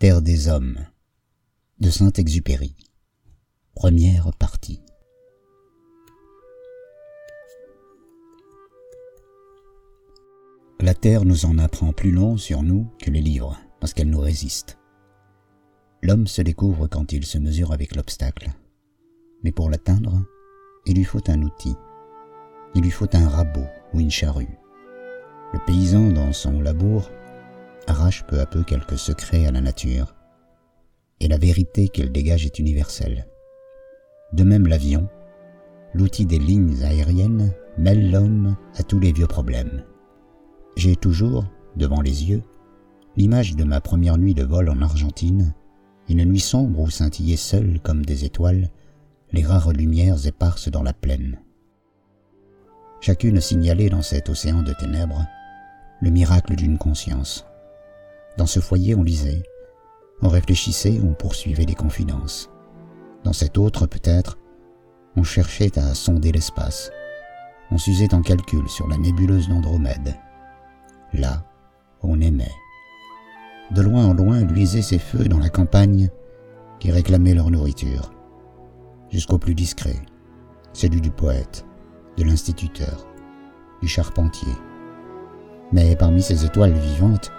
Terre des hommes de Saint-Exupéry. Première partie. La Terre nous en apprend plus long sur nous que les livres, parce qu'elle nous résiste. L'homme se découvre quand il se mesure avec l'obstacle. Mais pour l'atteindre, il lui faut un outil. Il lui faut un rabot ou une charrue. Le paysan, dans son labour, arrache peu à peu quelques secrets à la nature, et la vérité qu'elle dégage est universelle. De même l'avion, l'outil des lignes aériennes mêle l'homme à tous les vieux problèmes. J'ai toujours, devant les yeux, l'image de ma première nuit de vol en Argentine, une nuit sombre où scintillaient seules comme des étoiles les rares lumières éparses dans la plaine. Chacune signalait dans cet océan de ténèbres le miracle d'une conscience. Dans ce foyer, on lisait, on réfléchissait, on poursuivait des confidences. Dans cet autre, peut-être, on cherchait à sonder l'espace. On s'usait en calcul sur la nébuleuse d'Andromède. Là, on aimait. De loin en loin luisaient ces feux dans la campagne qui réclamaient leur nourriture. Jusqu'au plus discret, celui du poète, de l'instituteur, du charpentier. Mais parmi ces étoiles vivantes,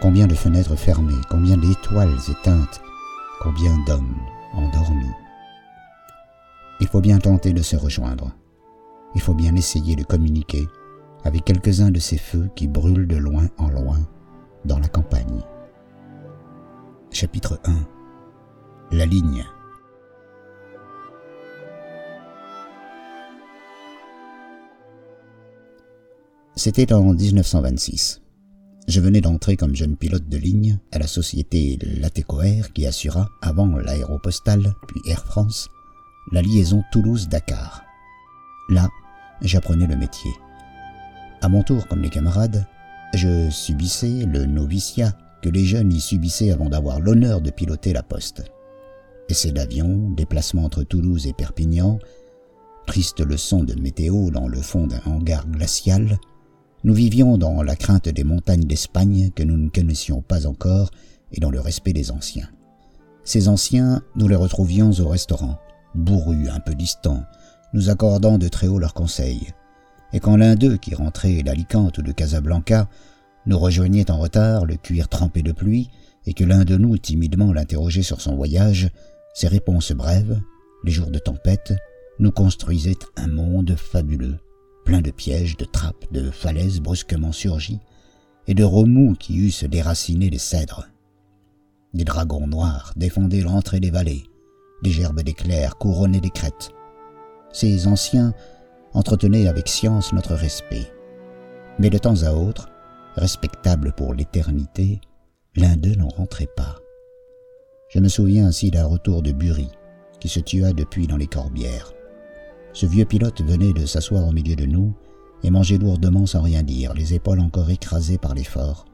combien de fenêtres fermées, combien d'étoiles éteintes, combien d'hommes endormis. Il faut bien tenter de se rejoindre. Il faut bien essayer de communiquer avec quelques-uns de ces feux qui brûlent de loin en loin dans la campagne. Chapitre 1 La ligne C'était en 1926. Je venais d'entrer comme jeune pilote de ligne à la société Latécoère qui assura, avant l'aéropostale puis Air France, la liaison Toulouse-Dakar. Là, j'apprenais le métier. À mon tour, comme les camarades, je subissais le noviciat que les jeunes y subissaient avant d'avoir l'honneur de piloter la poste. Essais d'avion, déplacement entre Toulouse et Perpignan, triste leçon de météo dans le fond d'un hangar glacial, nous vivions dans la crainte des montagnes d'Espagne que nous ne connaissions pas encore et dans le respect des anciens. Ces anciens, nous les retrouvions au restaurant, bourrus, un peu distants, nous accordant de très haut leurs conseils. Et quand l'un d'eux, qui rentrait d'Alicante ou de Casablanca, nous rejoignait en retard, le cuir trempé de pluie, et que l'un de nous timidement l'interrogeait sur son voyage, ses réponses brèves, les jours de tempête, nous construisaient un monde fabuleux plein de pièges, de trappes, de falaises brusquement surgies, et de remous qui eussent déraciné les cèdres. Des dragons noirs défendaient l'entrée des vallées, des gerbes d'éclairs couronnaient des crêtes. Ces anciens entretenaient avec science notre respect. Mais de temps à autre, respectable pour l'éternité, l'un d'eux n'en rentrait pas. Je me souviens ainsi d'un retour de Bury, qui se tua depuis dans les corbières. Ce vieux pilote venait de s'asseoir au milieu de nous et mangeait lourdement sans rien dire, les épaules encore écrasées par l'effort.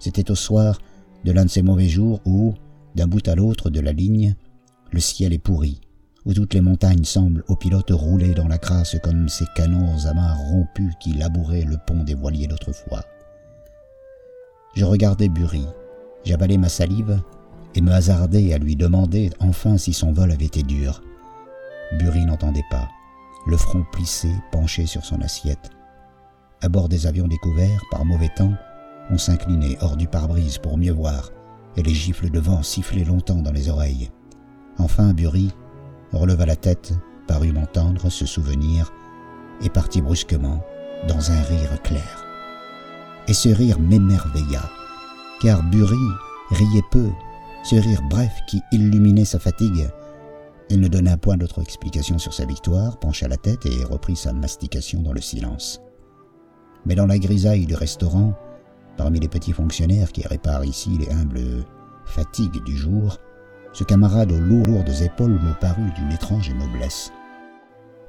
C'était au soir de l'un de ces mauvais jours où, d'un bout à l'autre de la ligne, le ciel est pourri, où toutes les montagnes semblent aux pilotes rouler dans la crasse comme ces canons à main rompus qui labouraient le pont des voiliers d'autrefois. Je regardais Bury, j'avalais ma salive et me hasardais à lui demander enfin si son vol avait été dur. Bury n'entendait pas, le front plissé, penché sur son assiette. À bord des avions découverts, par mauvais temps, on s'inclinait hors du pare-brise pour mieux voir, et les gifles de vent sifflaient longtemps dans les oreilles. Enfin, Bury releva la tête, parut m'entendre, se souvenir, et partit brusquement dans un rire clair. Et ce rire m'émerveilla, car Bury riait peu, ce rire bref qui illuminait sa fatigue, il ne donna point d'autre explication sur sa victoire, pencha la tête et reprit sa mastication dans le silence. Mais dans la grisaille du restaurant, parmi les petits fonctionnaires qui réparent ici les humbles fatigues du jour, ce camarade aux lourdes épaules me parut d'une étrange noblesse.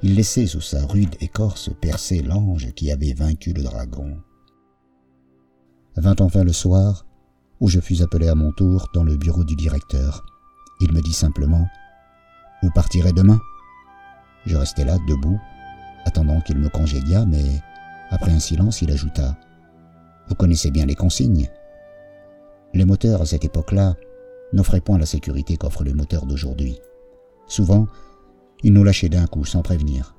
Il laissait sous sa rude écorce percer l'ange qui avait vaincu le dragon. Vint enfin le soir, où je fus appelé à mon tour dans le bureau du directeur. Il me dit simplement vous partirez demain Je restai là, debout, attendant qu'il me congédiât, mais après un silence, il ajouta Vous connaissez bien les consignes Les moteurs, à cette époque-là, n'offrait point la sécurité qu'offre le moteur d'aujourd'hui. Souvent, il nous lâchait d'un coup sans prévenir,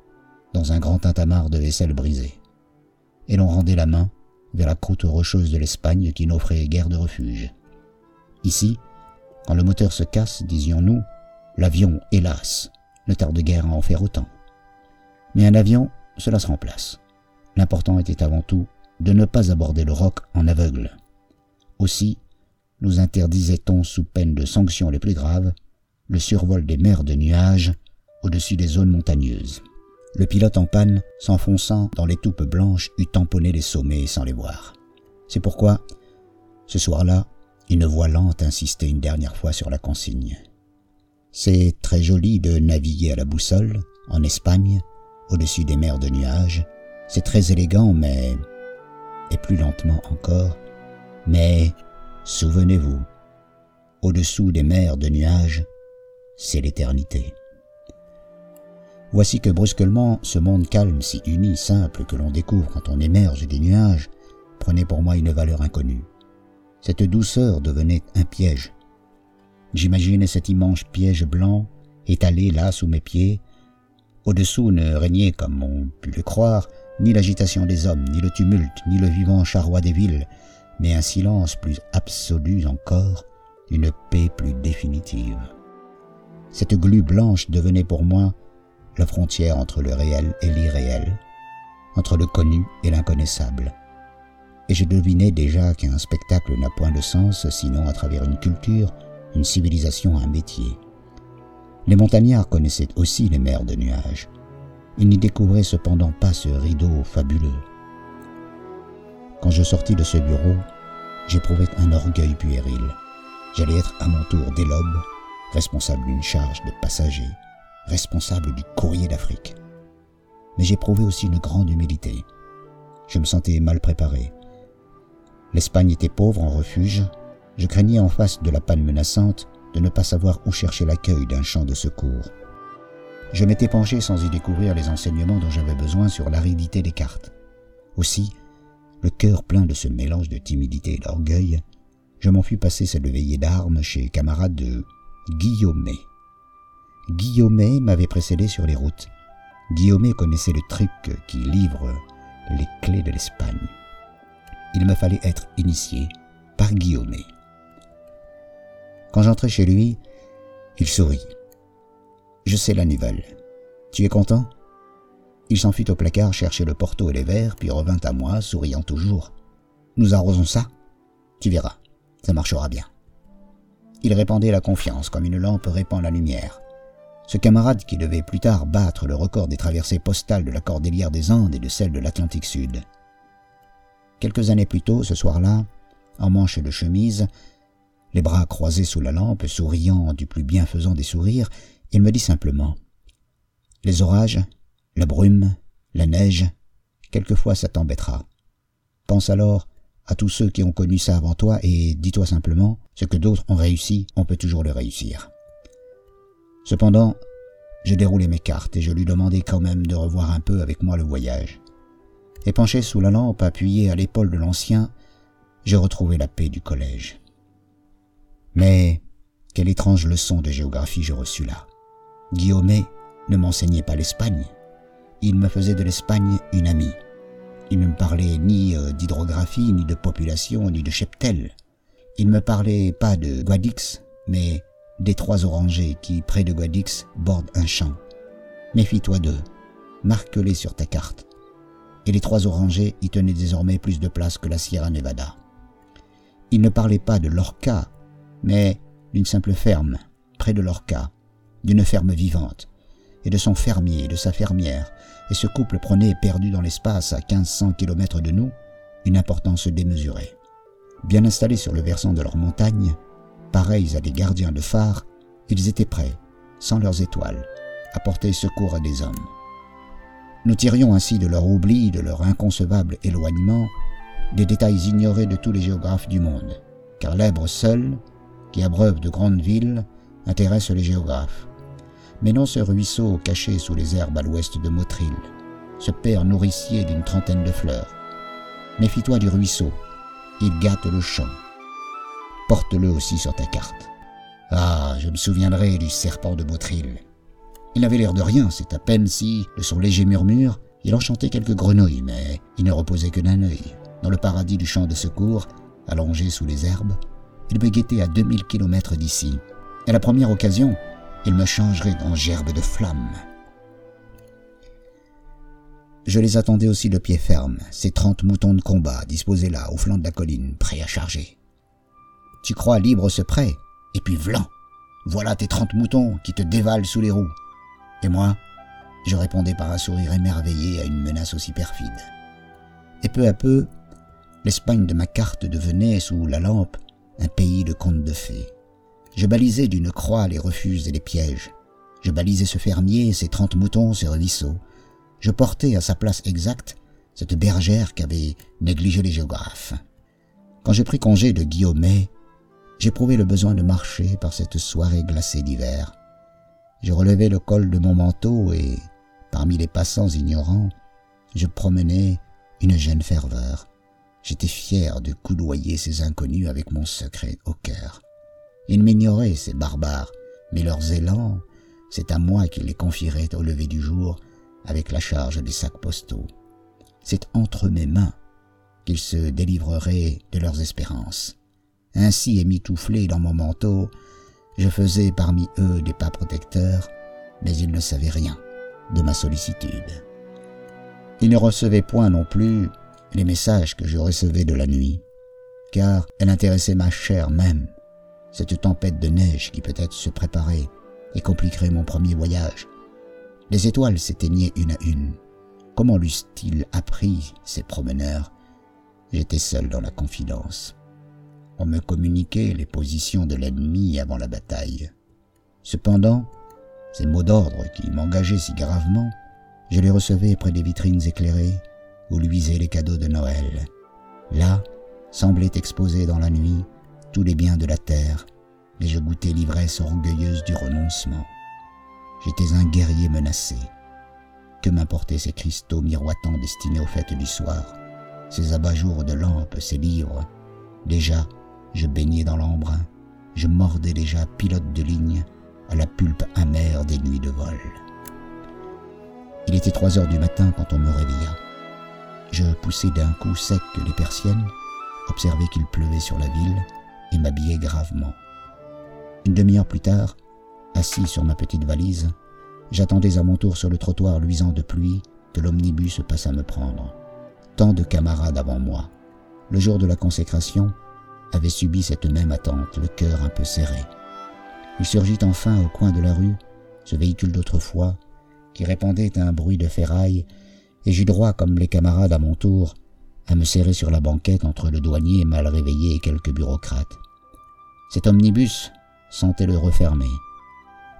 dans un grand tintamarre de vaisselle brisée. Et l'on rendait la main vers la croûte rocheuse de l'Espagne qui n'offrait guère de refuge. Ici, quand le moteur se casse, disions-nous, l'avion, hélas, ne tarde guère à en faire autant. Mais un avion, cela se remplace. L'important était avant tout de ne pas aborder le roc en aveugle. Aussi, nous interdisait-on sous peine de sanctions les plus graves le survol des mers de nuages au-dessus des zones montagneuses. Le pilote en panne, s'enfonçant dans les toupes blanches, eût tamponné les sommets sans les voir. C'est pourquoi, ce soir-là, une voix lente insistait une dernière fois sur la consigne. C'est très joli de naviguer à la boussole, en Espagne, au-dessus des mers de nuages. C'est très élégant, mais... et plus lentement encore. Mais, souvenez-vous, au-dessous des mers de nuages, c'est l'éternité. Voici que brusquement, ce monde calme, si uni, simple, que l'on découvre quand on émerge des nuages, prenait pour moi une valeur inconnue. Cette douceur devenait un piège. J'imaginais cet immense piège blanc, étalé là sous mes pieds. Au-dessous ne régnait, comme on put le croire, ni l'agitation des hommes, ni le tumulte, ni le vivant charroi des villes, mais un silence plus absolu encore, une paix plus définitive. Cette glu blanche devenait pour moi la frontière entre le réel et l'irréel, entre le connu et l'inconnaissable. Et je devinais déjà qu'un spectacle n'a point de sens sinon à travers une culture, une civilisation, un métier. Les montagnards connaissaient aussi les mers de nuages. Ils n'y découvraient cependant pas ce rideau fabuleux. Quand je sortis de ce bureau, j'éprouvais un orgueil puéril. J'allais être à mon tour dès l'aube responsable d'une charge de passagers, responsable du courrier d'Afrique. Mais j'éprouvais aussi une grande humilité. Je me sentais mal préparé. L'Espagne était pauvre en refuge. Je craignais en face de la panne menaçante de ne pas savoir où chercher l'accueil d'un champ de secours. Je m'étais penché sans y découvrir les enseignements dont j'avais besoin sur l'aridité des cartes. Aussi, le cœur plein de ce mélange de timidité et d'orgueil, je m'en fus passer cette veillée d'armes chez camarades de Guillaumet. Guillaumet m'avait précédé sur les routes. Guillaumet connaissait le truc qui livre les clés de l'Espagne. Il me fallait être initié par Guillaumet. Quand j'entrai chez lui, il sourit. Je sais la nouvelle. Tu es content? Il s'enfuit au placard chercher le porto et les verres, puis revint à moi, souriant toujours. Nous arrosons ça Tu verras, ça marchera bien. Il répandait la confiance comme une lampe répand la lumière. Ce camarade qui devait plus tard battre le record des traversées postales de la cordillère des Andes et de celle de l'Atlantique Sud. Quelques années plus tôt, ce soir-là, en manche de chemise, les bras croisés sous la lampe, souriant du plus bienfaisant des sourires, il me dit simplement Les orages, la brume, la neige, quelquefois ça t'embêtera. Pense alors à tous ceux qui ont connu ça avant toi et dis-toi simplement, ce que d'autres ont réussi, on peut toujours le réussir. Cependant, je déroulais mes cartes et je lui demandais quand même de revoir un peu avec moi le voyage. Et penché sous la lampe, appuyé à l'épaule de l'ancien, je retrouvais la paix du collège. Mais quelle étrange leçon de géographie je reçus là. Guillaumet ne m'enseignait pas l'Espagne. Il me faisait de l'Espagne une amie. Il ne me parlait ni euh, d'hydrographie, ni de population, ni de cheptel. Il me parlait pas de Guadix, mais des trois orangers qui, près de Guadix, bordent un champ. Méfie-toi d'eux, marque-les sur ta carte. Et les trois orangers y tenaient désormais plus de place que la Sierra Nevada. Il ne parlait pas de Lorca, mais d'une simple ferme, près de Lorca, d'une ferme vivante, et de son fermier et de sa fermière, et ce couple prenait, perdu dans l'espace à 1500 kilomètres de nous, une importance démesurée. Bien installés sur le versant de leur montagne, pareils à des gardiens de phare, ils étaient prêts, sans leurs étoiles, à porter secours à des hommes. Nous tirions ainsi de leur oubli, de leur inconcevable éloignement, des détails ignorés de tous les géographes du monde, car l'Èbre seul, qui abreuve de grandes villes, intéresse les géographes mais non ce ruisseau caché sous les herbes à l'ouest de Motril, ce père nourricier d'une trentaine de fleurs. Méfie-toi du ruisseau, il gâte le champ. Porte-le aussi sur ta carte. Ah, je me souviendrai du serpent de Bautril. Il avait l'air de rien, c'est à peine si, de son léger murmure, il enchantait quelques grenouilles, mais il ne reposait que d'un œil. Dans le paradis du champ de secours, allongé sous les herbes, il me guettait à 2000 kilomètres d'ici. À la première occasion, il me changerait en gerbe de flammes. Je les attendais aussi de pied ferme, ces trente moutons de combat disposés là, au flanc de la colline, prêts à charger. Tu crois libre ce prêt, et puis vlan Voilà tes trente moutons qui te dévalent sous les roues. Et moi, je répondais par un sourire émerveillé à une menace aussi perfide. Et peu à peu, l'Espagne de ma carte devenait, sous la lampe, un pays de contes de fées. Je balisais d'une croix les refuges et les pièges. Je balisais ce fermier, ses trente moutons, ses ruisseaux. Je portais à sa place exacte cette bergère qu'avaient négligé les géographes. Quand je pris congé de Guillaumet, j'éprouvais le besoin de marcher par cette soirée glacée d'hiver. Je relevais le col de mon manteau et, parmi les passants ignorants, je promenais une jeune ferveur. J'étais fier de coudoyer ces inconnus avec mon secret au cœur. Ils m'ignoraient, ces barbares, mais leurs élans, c'est à moi qu'ils les confierait au lever du jour avec la charge des sacs postaux. C'est entre mes mains qu'ils se délivreraient de leurs espérances. Ainsi émitouflé dans mon manteau, je faisais parmi eux des pas protecteurs, mais ils ne savaient rien de ma sollicitude. Ils ne recevaient point non plus les messages que je recevais de la nuit, car elle intéressait ma chair même, cette tempête de neige qui peut-être se préparait et compliquerait mon premier voyage. Les étoiles s'éteignaient une à une. Comment l'eussent-ils appris, ces promeneurs? J'étais seul dans la confidence. On me communiquait les positions de l'ennemi avant la bataille. Cependant, ces mots d'ordre qui m'engageaient si gravement, je les recevais près des vitrines éclairées où luisaient les cadeaux de Noël. Là, semblaient exposés dans la nuit tous les biens de la terre, et je goûtais l'ivresse orgueilleuse du renoncement. J'étais un guerrier menacé. Que m'importaient ces cristaux miroitants destinés aux fêtes du soir, ces abat-jours de lampes, ces livres? Déjà, je baignais dans l'embrun, je mordais déjà pilote de ligne à la pulpe amère des nuits de vol. Il était trois heures du matin quand on me réveilla. Je poussai d'un coup sec les persiennes, observai qu'il pleuvait sur la ville et m'habillai gravement. Une demi-heure plus tard, assis sur ma petite valise, j'attendais à mon tour sur le trottoir luisant de pluie que l'omnibus passe à me prendre. Tant de camarades avant moi, le jour de la consécration, avaient subi cette même attente, le cœur un peu serré. Il surgit enfin au coin de la rue, ce véhicule d'autrefois, qui répondait à un bruit de ferraille, et j'eus droit, comme les camarades à mon tour, à me serrer sur la banquette entre le douanier mal réveillé et quelques bureaucrates. Cet omnibus sentait le refermer.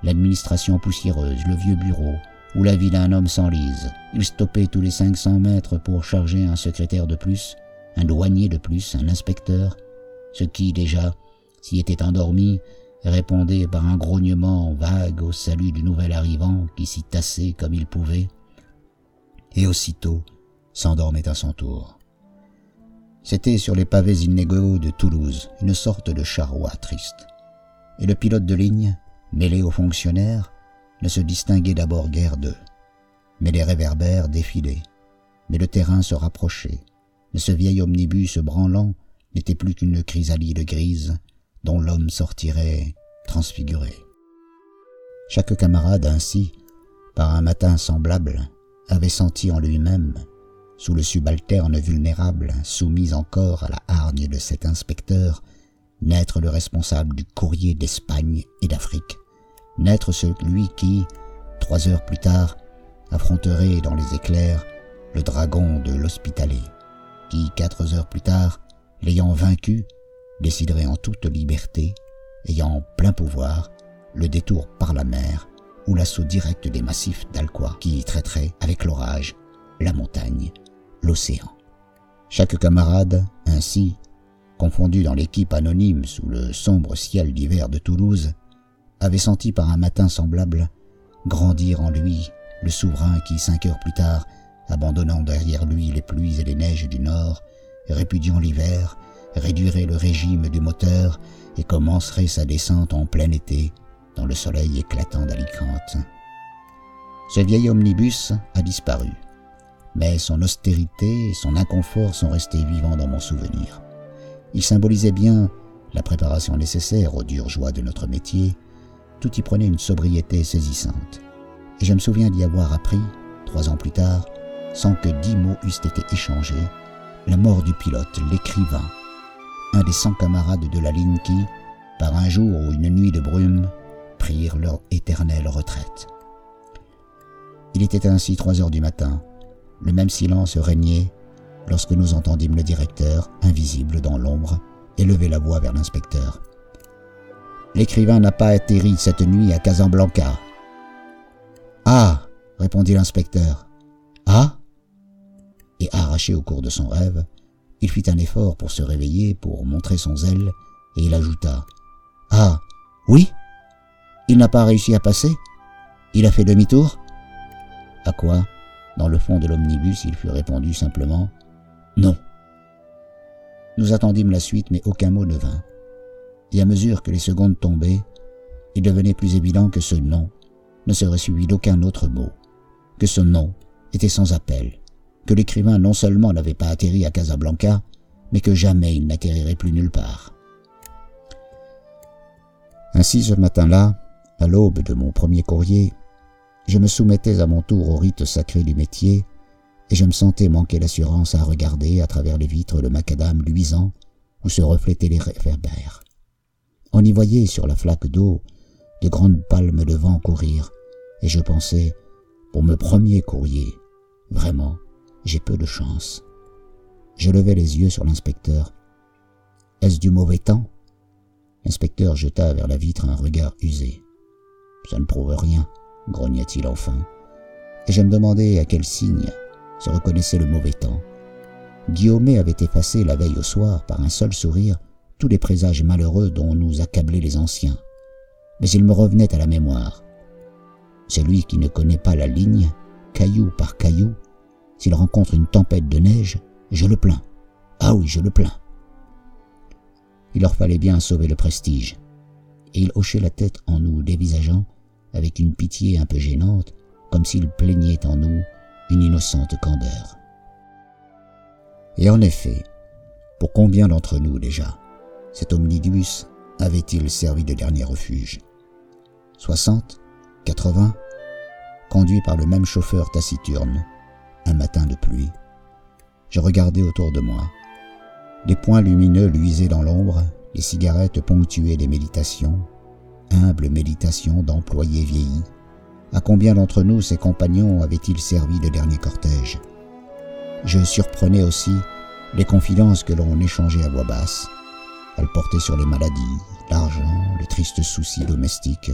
L'administration poussiéreuse, le vieux bureau, où la vie d'un homme s'enlise. Il stoppait tous les 500 mètres pour charger un secrétaire de plus, un douanier de plus, un inspecteur, ce qui, déjà, s'y était endormi, répondait par un grognement vague au salut du nouvel arrivant qui s'y tassait comme il pouvait, et aussitôt s'endormait à son tour. C'était sur les pavés inégaux de Toulouse une sorte de charroi triste. Et le pilote de ligne, mêlé aux fonctionnaires, ne se distinguait d'abord guère d'eux. Mais les réverbères défilaient, mais le terrain se rapprochait, mais ce vieil omnibus branlant n'était plus qu'une chrysalide grise dont l'homme sortirait transfiguré. Chaque camarade ainsi, par un matin semblable, avait senti en lui-même, sous le subalterne vulnérable, soumis encore à la hargne de cet inspecteur, naître le responsable du courrier d'Espagne et d'Afrique, naître celui qui, trois heures plus tard, affronterait dans les éclairs le dragon de l'hospitalet, qui, quatre heures plus tard, l'ayant vaincu, déciderait en toute liberté, ayant plein pouvoir, le détour par la mer ou l'assaut direct des massifs d'Alcois qui y traiteraient avec l'orage, la montagne, l'océan. Chaque camarade, ainsi, confondu dans l'équipe anonyme sous le sombre ciel d'hiver de Toulouse, avait senti par un matin semblable grandir en lui le souverain qui, cinq heures plus tard, abandonnant derrière lui les pluies et les neiges du nord, répudiant l'hiver, réduirait le régime du moteur et commencerait sa descente en plein été, dans le soleil éclatant d'Alicante. Ce vieil omnibus a disparu, mais son austérité et son inconfort sont restés vivants dans mon souvenir. Il symbolisait bien la préparation nécessaire aux dures joies de notre métier, tout y prenait une sobriété saisissante. Et je me souviens d'y avoir appris, trois ans plus tard, sans que dix mots eussent été échangés, la mort du pilote, l'écrivain, un des cent camarades de la ligne qui, par un jour ou une nuit de brume, prirent leur éternelle retraite. Il était ainsi trois heures du matin. Le même silence régnait lorsque nous entendîmes le directeur, invisible dans l'ombre, élever la voix vers l'inspecteur. L'écrivain n'a pas atterri cette nuit à Casablanca. Ah répondit l'inspecteur. Ah Et arraché au cours de son rêve, il fit un effort pour se réveiller, pour montrer son zèle, et il ajouta Ah Oui Il n'a pas réussi à passer Il a fait demi-tour À quoi, dans le fond de l'omnibus, il fut répondu simplement Non. Nous attendîmes la suite, mais aucun mot ne vint. Et à mesure que les secondes tombaient, il devenait plus évident que ce nom ne serait suivi d'aucun autre mot, que ce nom était sans appel, que l'écrivain non seulement n'avait pas atterri à Casablanca, mais que jamais il n'atterrirait plus nulle part. Ainsi ce matin-là, à l'aube de mon premier courrier, je me soumettais à mon tour au rite sacré du métier, et je me sentais manquer l'assurance à regarder à travers les vitres le macadam luisant où se reflétaient les réverbères. On y voyait sur la flaque d'eau de grandes palmes de vent courir, et je pensais, pour me premier courrier, vraiment, j'ai peu de chance. Je levai les yeux sur l'inspecteur. Est-ce du mauvais temps? L'inspecteur jeta vers la vitre un regard usé. Ça ne prouve rien, grogna-t-il enfin. Et je me demandais à quel signe se reconnaissait le mauvais temps. Guillaume avait effacé la veille au soir, par un seul sourire, tous les présages malheureux dont nous accablaient les anciens. Mais il me revenait à la mémoire. Celui qui ne connaît pas la ligne, caillou par caillou, s'il rencontre une tempête de neige, je le plains. Ah oui, je le plains. Il leur fallait bien sauver le prestige. Et il hochait la tête en nous dévisageant, avec une pitié un peu gênante, comme s'il plaignait en nous une innocente candeur. Et en effet, pour combien d'entre nous déjà, cet omnibus avait-il servi de dernier refuge? 60 80 Conduit par le même chauffeur taciturne, un matin de pluie, je regardais autour de moi. Des points lumineux luisaient dans l'ombre, les cigarettes ponctuaient des méditations, humbles méditations d'employés vieillis. À combien d'entre nous ces compagnons avaient-ils servi de dernier cortège? Je surprenais aussi les confidences que l'on échangeait à voix basse. Elles portaient sur les maladies, l'argent, les tristes soucis domestiques.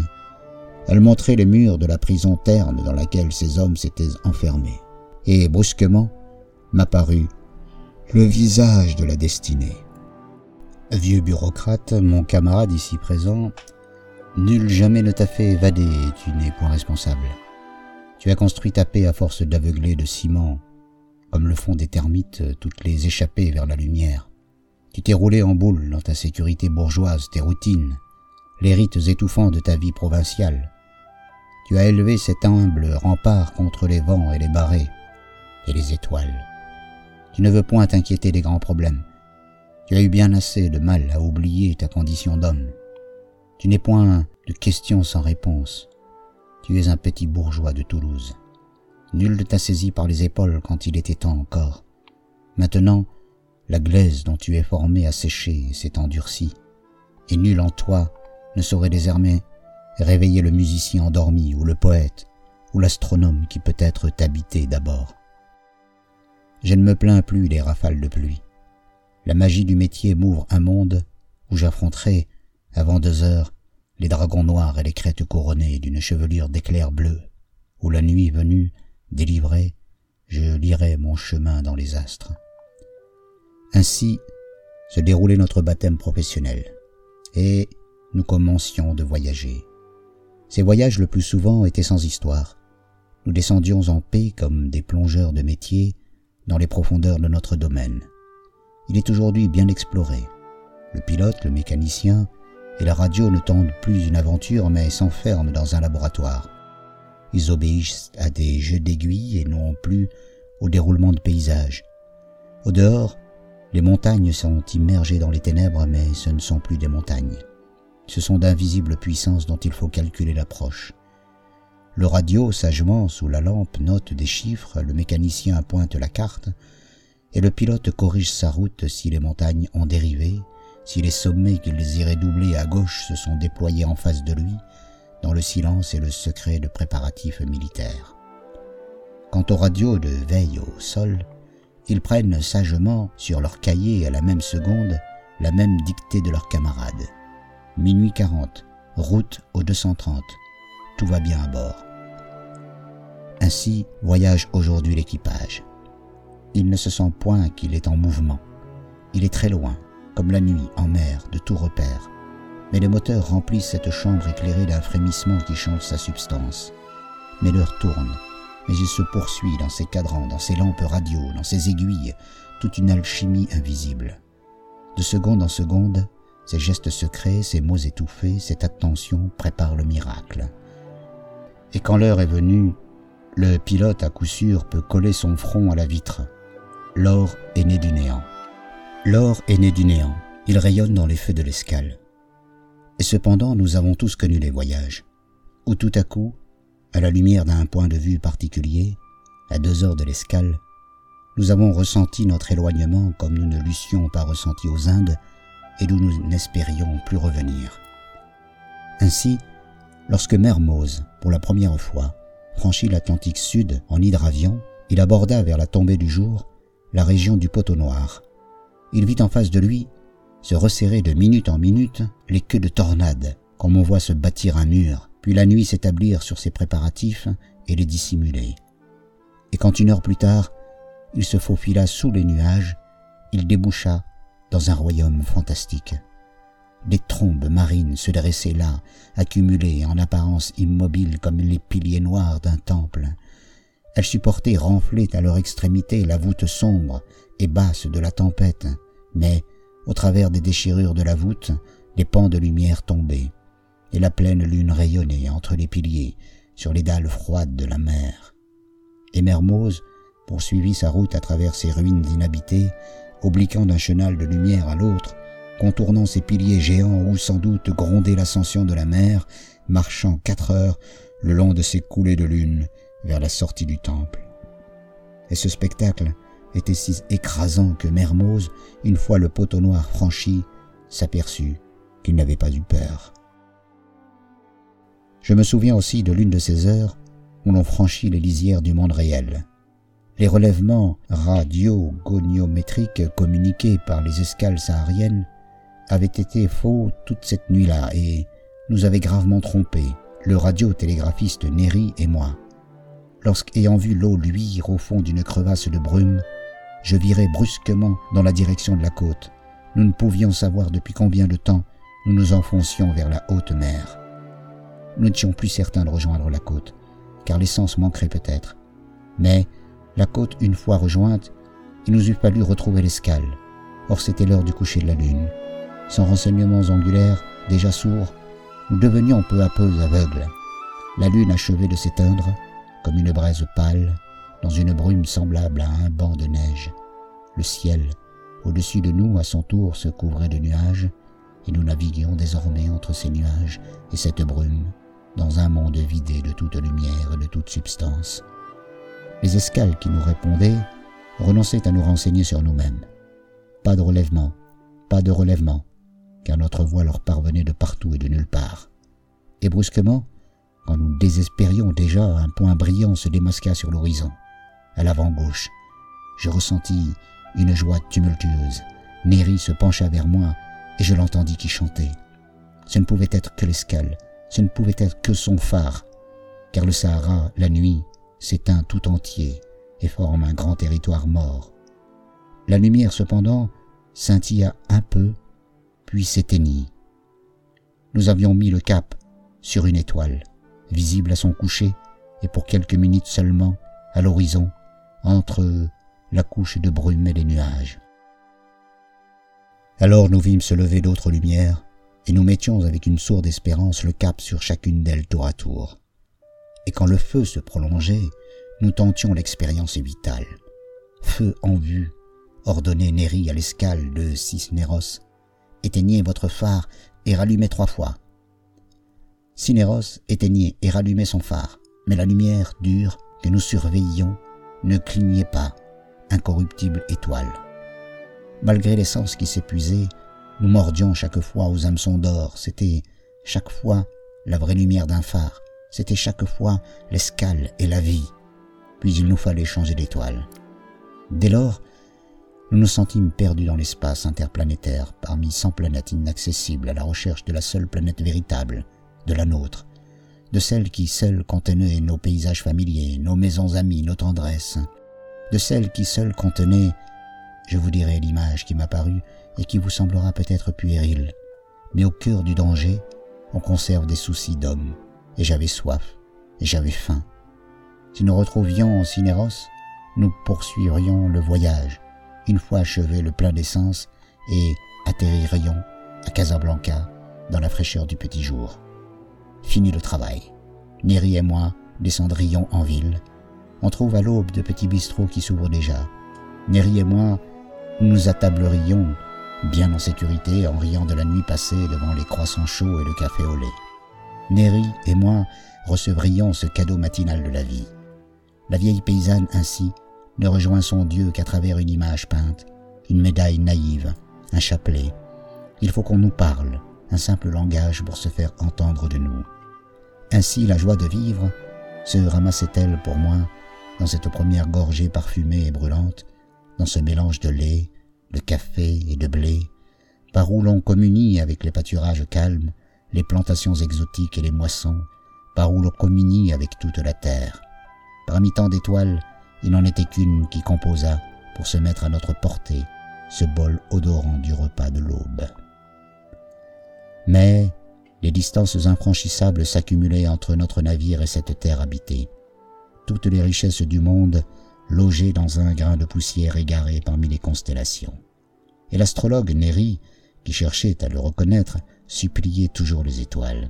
Elles montraient les murs de la prison terne dans laquelle ces hommes s'étaient enfermés. Et brusquement, m'apparut le visage de la destinée. Vieux bureaucrate, mon camarade ici présent, nul jamais ne t'a fait évader et tu n'es point responsable. Tu as construit ta paix à force d'aveugler de ciment, comme le font des termites toutes les échappées vers la lumière. Tu t'es roulé en boule dans ta sécurité bourgeoise, tes routines, les rites étouffants de ta vie provinciale. Tu as élevé cet humble rempart contre les vents et les marées et les étoiles. Tu ne veux point t'inquiéter des grands problèmes. Tu as eu bien assez de mal à oublier ta condition d'homme. Tu n'es point de questions sans réponse. Tu es un petit bourgeois de Toulouse. Nul ne t'a saisi par les épaules quand il était temps encore. Maintenant, la glaise dont tu es formé a séché et s'est endurcie, et nul en toi ne saurait désormais réveiller le musicien endormi ou le poète ou l'astronome qui peut-être t'habitait d'abord. Je ne me plains plus des rafales de pluie. La magie du métier m'ouvre un monde où j'affronterai, avant deux heures, les dragons noirs et les crêtes couronnées d'une chevelure d'éclairs bleus, où la nuit venue, délivrée, je lirai mon chemin dans les astres. Ainsi se déroulait notre baptême professionnel, et nous commencions de voyager. Ces voyages le plus souvent étaient sans histoire. Nous descendions en paix comme des plongeurs de métier, dans les profondeurs de notre domaine. Il est aujourd'hui bien exploré. Le pilote, le mécanicien et la radio ne tentent plus une aventure mais s'enferment dans un laboratoire. Ils obéissent à des jeux d'aiguilles et non plus au déroulement de paysages. Au dehors, les montagnes sont immergées dans les ténèbres mais ce ne sont plus des montagnes. Ce sont d'invisibles puissances dont il faut calculer l'approche. Le radio, sagement, sous la lampe, note des chiffres, le mécanicien pointe la carte, et le pilote corrige sa route si les montagnes ont dérivé, si les sommets qu'il désirait doubler à gauche se sont déployés en face de lui, dans le silence et le secret de préparatifs militaires. Quant aux radios de veille au sol, ils prennent sagement sur leur cahier à la même seconde la même dictée de leurs camarades. Minuit 40, route au 230, tout va bien à bord. Ainsi voyage aujourd'hui l'équipage. Il ne se sent point qu'il est en mouvement. Il est très loin, comme la nuit en mer, de tout repère. Mais les moteurs remplissent cette chambre éclairée d'un frémissement qui change sa substance. Mais l'heure tourne, mais il se poursuit dans ses cadrans, dans ses lampes radio, dans ses aiguilles, toute une alchimie invisible. De seconde en seconde, ses gestes secrets, ses mots étouffés, cette attention préparent le miracle. Et quand l'heure est venue, le pilote à coup sûr peut coller son front à la vitre. L'or est né du néant. L'or est né du néant. Il rayonne dans les feux de l'escale. Et cependant, nous avons tous connu les voyages, où tout à coup, à la lumière d'un point de vue particulier, à deux heures de l'escale, nous avons ressenti notre éloignement comme nous ne l'eussions pas ressenti aux Indes et d'où nous n'espérions plus revenir. Ainsi, lorsque Mermoz, pour la première fois, franchit l'Atlantique Sud en hydravion, il aborda vers la tombée du jour la région du poteau noir. Il vit en face de lui se resserrer de minute en minute les queues de tornades, comme on voit se bâtir un mur, puis la nuit s'établir sur ses préparatifs et les dissimuler. Et quand une heure plus tard, il se faufila sous les nuages, il déboucha dans un royaume fantastique. Des trombes marines se dressaient là, accumulées en apparence immobiles comme les piliers noirs d'un temple. Elles supportaient renflées à leur extrémité la voûte sombre et basse de la tempête, mais, au travers des déchirures de la voûte, des pans de lumière tombaient, et la pleine lune rayonnait entre les piliers, sur les dalles froides de la mer. Et Mermoz poursuivit sa route à travers ces ruines inhabitées, obliquant d'un chenal de lumière à l'autre, contournant ces piliers géants où sans doute grondait l'ascension de la mer, marchant quatre heures le long de ces coulées de lune vers la sortie du temple. Et ce spectacle était si écrasant que Mermoz, une fois le poteau noir franchi, s'aperçut qu'il n'avait pas eu peur. Je me souviens aussi de l'une de ces heures où l'on franchit les lisières du monde réel. Les relèvements radio-goniométriques communiqués par les escales sahariennes avaient été faux toute cette nuit-là et nous avaient gravement trompés, le radiotélégraphiste Néry et moi. Lorsqu'ayant vu l'eau luire au fond d'une crevasse de brume, je virai brusquement dans la direction de la côte. Nous ne pouvions savoir depuis combien de temps nous nous enfoncions vers la haute mer. Nous n'étions plus certains de rejoindre la côte, car l'essence manquerait peut-être. Mais la côte une fois rejointe, il nous eût fallu retrouver l'escale. Or c'était l'heure du coucher de la lune. Sans renseignements angulaires, déjà sourds, nous devenions peu à peu aveugles. La lune achevait de s'éteindre, comme une braise pâle, dans une brume semblable à un banc de neige. Le ciel, au-dessus de nous, à son tour, se couvrait de nuages, et nous naviguions désormais entre ces nuages et cette brume, dans un monde vidé de toute lumière et de toute substance. Les escales qui nous répondaient renonçaient à nous renseigner sur nous-mêmes. Pas de relèvement, pas de relèvement, car notre voix leur parvenait de partout et de nulle part. Et brusquement, quand nous désespérions déjà, un point brillant se démasqua sur l'horizon. À l'avant-gauche, je ressentis une joie tumultueuse. Néry se pencha vers moi et je l'entendis qui chantait. Ce ne pouvait être que l'escale, ce ne pouvait être que son phare, car le Sahara, la nuit, s'éteint tout entier et forme un grand territoire mort. La lumière cependant scintilla un peu, puis s'éteignit. Nous avions mis le cap sur une étoile, visible à son coucher, et pour quelques minutes seulement, à l'horizon, entre la couche de brume et les nuages. Alors nous vîmes se lever d'autres lumières, et nous mettions avec une sourde espérance le cap sur chacune d'elles tour à tour. Et quand le feu se prolongeait, nous tentions l'expérience vitale. Feu en vue, ordonnait Néri à l'escale de Cisneros. Éteignez votre phare et rallumez trois fois. Cinéros éteignait et rallumait son phare, mais la lumière dure que nous surveillions ne clignait pas, incorruptible étoile. Malgré l'essence qui s'épuisait, nous mordions chaque fois aux hameçons d'or. C'était chaque fois la vraie lumière d'un phare. C'était chaque fois l'escale et la vie. Puis il nous fallait changer d'étoile. Dès lors, nous nous sentîmes perdus dans l'espace interplanétaire parmi cent planètes inaccessibles à la recherche de la seule planète véritable, de la nôtre, de celle qui seule contenait nos paysages familiers, nos maisons amies, nos tendresses, de celle qui seule contenait, je vous dirai l'image qui m'apparut et qui vous semblera peut-être puérile, mais au cœur du danger, on conserve des soucis d'homme, et j'avais soif, et j'avais faim. Si nous retrouvions Cinéros, nous poursuivrions le voyage, une fois achevé le plein d'essence, et atterririons à Casablanca dans la fraîcheur du petit jour. Fini le travail. Néry et moi descendrions en ville. On trouve à l'aube de petits bistrots qui s'ouvrent déjà. Néry et moi nous attablerions bien en sécurité en riant de la nuit passée devant les croissants chauds et le café au lait. Néry et moi recevrions ce cadeau matinal de la vie. La vieille paysanne ainsi ne rejoint son Dieu qu'à travers une image peinte, une médaille naïve, un chapelet. Il faut qu'on nous parle, un simple langage pour se faire entendre de nous. Ainsi la joie de vivre se ramassait-elle pour moi dans cette première gorgée parfumée et brûlante, dans ce mélange de lait, de café et de blé, par où l'on communie avec les pâturages calmes, les plantations exotiques et les moissons, par où l'on communie avec toute la terre. Parmi tant d'étoiles, il n'en était qu'une qui composa, pour se mettre à notre portée, ce bol odorant du repas de l'aube. Mais les distances infranchissables s'accumulaient entre notre navire et cette terre habitée. Toutes les richesses du monde logées dans un grain de poussière égaré parmi les constellations. Et l'astrologue Néri, qui cherchait à le reconnaître, suppliait toujours les étoiles.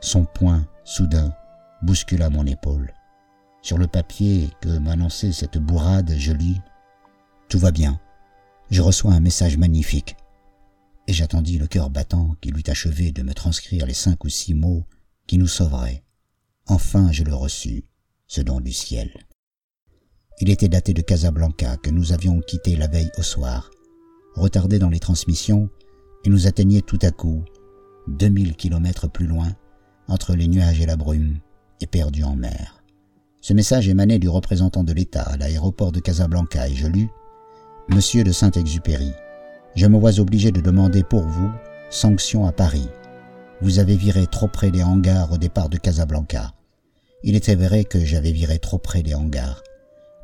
Son poing, soudain, bouscula mon épaule. Sur le papier que m'annonçait cette bourrade, je lis Tout va bien. Je reçois un message magnifique. Et j'attendis le cœur battant qu'il eût achevé de me transcrire les cinq ou six mots qui nous sauveraient. Enfin je le reçus, ce don du ciel. Il était daté de Casablanca que nous avions quitté la veille au soir. Retardé dans les transmissions, il nous atteignait tout à coup, deux mille kilomètres plus loin, entre les nuages et la brume, et perdu en mer. Ce message émanait du représentant de l'État à l'aéroport de Casablanca et je lus Monsieur de Saint-Exupéry, je me vois obligé de demander pour vous sanction à Paris. Vous avez viré trop près des hangars au départ de Casablanca. Il était vrai que j'avais viré trop près des hangars.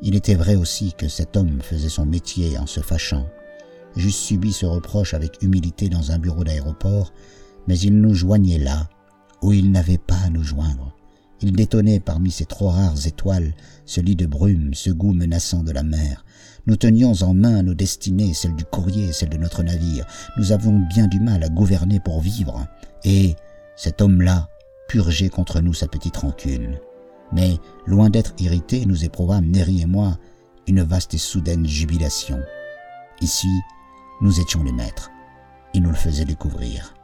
Il était vrai aussi que cet homme faisait son métier en se fâchant. J'eusse subi ce reproche avec humilité dans un bureau d'aéroport, mais il nous joignait là, où il n'avait pas à nous joindre. Il détonnait parmi ces trop rares étoiles ce lit de brume, ce goût menaçant de la mer. Nous tenions en main nos destinées, celles du courrier, celles de notre navire. Nous avions bien du mal à gouverner pour vivre. Et cet homme-là purgeait contre nous sa petite rancune. Mais, loin d'être irrités, nous éprouvâmes, Néry et moi, une vaste et soudaine jubilation. Ici, nous étions les maîtres. Il nous le faisait découvrir.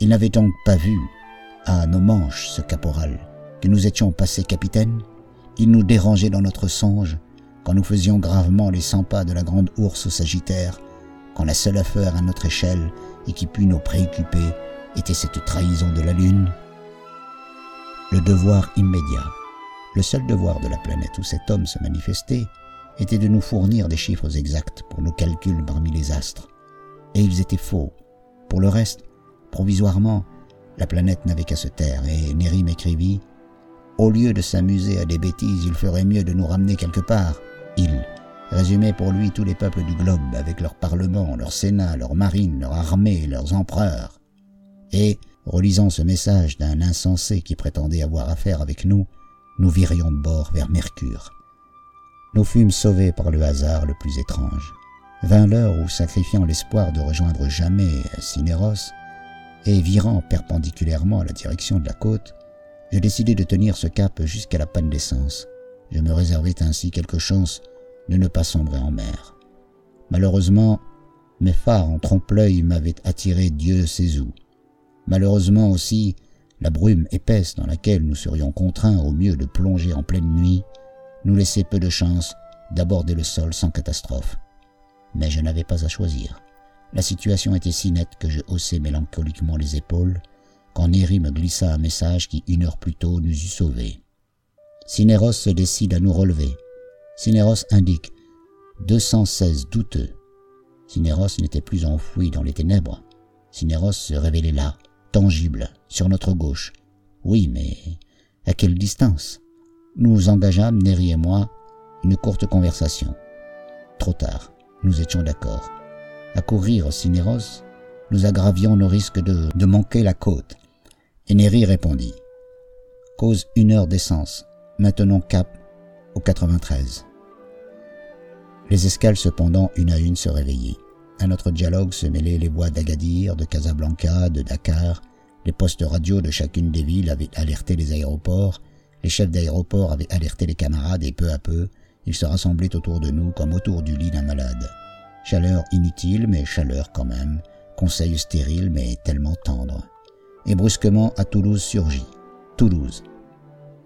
Il n'avait donc pas vu, à nos manches, ce caporal, que nous étions passés capitaines, il nous dérangeait dans notre songe, quand nous faisions gravement les cent pas de la grande ours sagittaire, quand la seule affaire à notre échelle et qui pût nous préoccuper était cette trahison de la Lune. Le devoir immédiat, le seul devoir de la planète où cet homme se manifestait, était de nous fournir des chiffres exacts pour nos calculs parmi les astres. Et ils étaient faux. Pour le reste, provisoirement, la planète n'avait qu'à se taire, et Néry m'écrivit au lieu de s'amuser à des bêtises, il ferait mieux de nous ramener quelque part. Il résumait pour lui tous les peuples du globe, avec leur parlement, leur sénat, leur marine, leur armée, leurs empereurs. Et, relisant ce message d'un insensé qui prétendait avoir affaire avec nous, nous virions de bord vers Mercure. Nous fûmes sauvés par le hasard le plus étrange. Vint l'heure où, sacrifiant l'espoir de rejoindre jamais Cinéros, et virant perpendiculairement à la direction de la côte, je décidai de tenir ce cap jusqu'à la panne d'essence. Je me réservais ainsi quelque chance de ne pas sombrer en mer. Malheureusement, mes phares en trompe-l'œil m'avaient attiré Dieu sait où. Malheureusement aussi, la brume épaisse dans laquelle nous serions contraints au mieux de plonger en pleine nuit nous laissait peu de chance d'aborder le sol sans catastrophe. Mais je n'avais pas à choisir. La situation était si nette que je haussai mélancoliquement les épaules quand Néry me glissa un message qui, une heure plus tôt, nous eût sauvés. Cinéros se décide à nous relever. Cinéros indique 216 douteux. Cinéros n'était plus enfoui dans les ténèbres. Cinéros se révélait là, tangible, sur notre gauche. Oui, mais à quelle distance? Nous engageâmes, Néry et moi, une courte conversation. Trop tard, nous étions d'accord. À courir Cinéros, nous aggravions nos risques de, de manquer la côte. Et Néry répondit. Cause une heure d'essence. Maintenant cap au 93. Les escales cependant une à une se réveillaient. À notre dialogue se mêlaient les voix d'Agadir, de Casablanca, de Dakar. Les postes radio de chacune des villes avaient alerté les aéroports. Les chefs d'aéroport avaient alerté les camarades et peu à peu, ils se rassemblaient autour de nous comme autour du lit d'un malade. Chaleur inutile, mais chaleur quand même. Conseil stérile, mais tellement tendre. Et brusquement, à Toulouse surgit. Toulouse.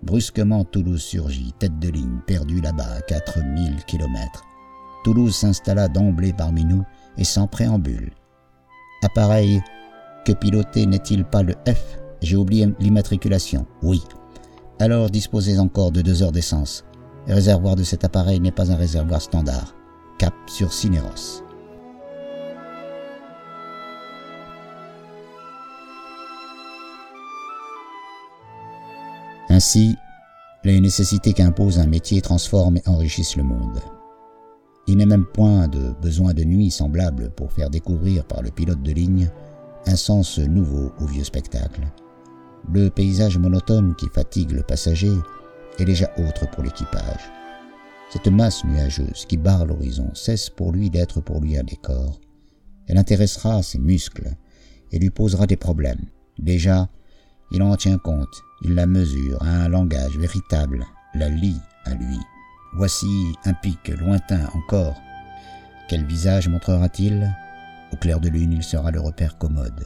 Brusquement, Toulouse surgit, tête de ligne, perdue là-bas à 4000 kilomètres. Toulouse s'installa d'emblée parmi nous et sans préambule. Appareil que piloter n'est-il pas le F? J'ai oublié l'immatriculation. Oui. Alors disposez encore de deux heures d'essence. Le réservoir de cet appareil n'est pas un réservoir standard. Cap sur Cinéros. Ainsi, les nécessités qu'impose un métier transforment et enrichissent le monde. Il n'est même point de besoin de nuit semblable pour faire découvrir par le pilote de ligne un sens nouveau au vieux spectacle. Le paysage monotone qui fatigue le passager est déjà autre pour l'équipage. Cette masse nuageuse qui barre l'horizon cesse pour lui d'être pour lui un décor. Elle intéressera ses muscles et lui posera des problèmes. Déjà, il en tient compte, il la mesure, a un langage véritable, la lit à lui. Voici un pic lointain encore. Quel visage montrera-t-il? Au clair de lune, il sera le repère commode.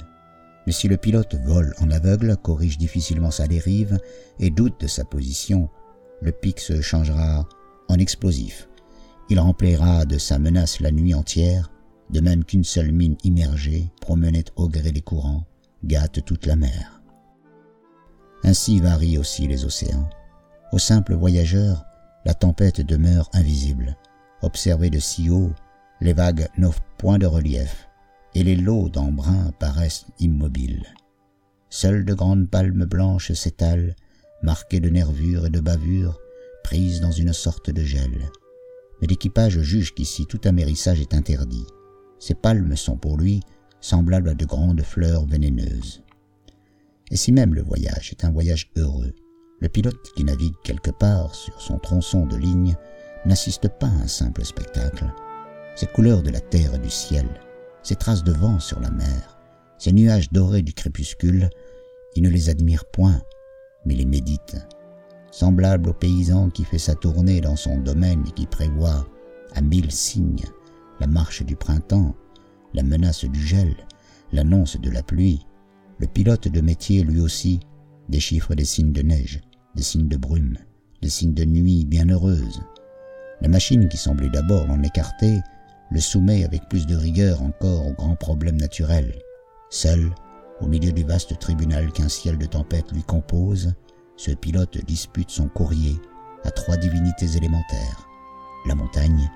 Mais si le pilote vole en aveugle, corrige difficilement sa dérive et doute de sa position, le pic se changera en explosif. Il remplira de sa menace la nuit entière, de même qu'une seule mine immergée, promenée au gré des courants, gâte toute la mer. Ainsi varient aussi les océans. Au simple voyageur, la tempête demeure invisible. Observée de si haut, les vagues n'offrent point de relief, et les lots d'embrun paraissent immobiles. Seules de grandes palmes blanches s'étalent, marquées de nervures et de bavures, prises dans une sorte de gel. Mais l'équipage juge qu'ici tout amérissage est interdit. Ces palmes sont pour lui semblables à de grandes fleurs vénéneuses. Et si même le voyage est un voyage heureux, le pilote qui navigue quelque part sur son tronçon de ligne n'assiste pas à un simple spectacle. Ces couleurs de la terre et du ciel, ces traces de vent sur la mer, ces nuages dorés du crépuscule, il ne les admire point, mais les médite. Semblable au paysan qui fait sa tournée dans son domaine et qui prévoit, à mille signes, la marche du printemps, la menace du gel, l'annonce de la pluie, le pilote de métier lui aussi déchiffre des signes de neige, des signes de brume, des signes de nuit bienheureuse. La machine qui semblait d'abord l'en écarter le soumet avec plus de rigueur encore aux grands problèmes naturels. Seul, au milieu du vaste tribunal qu'un ciel de tempête lui compose, ce pilote dispute son courrier à trois divinités élémentaires, la montagne,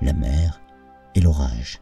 la mer et l'orage.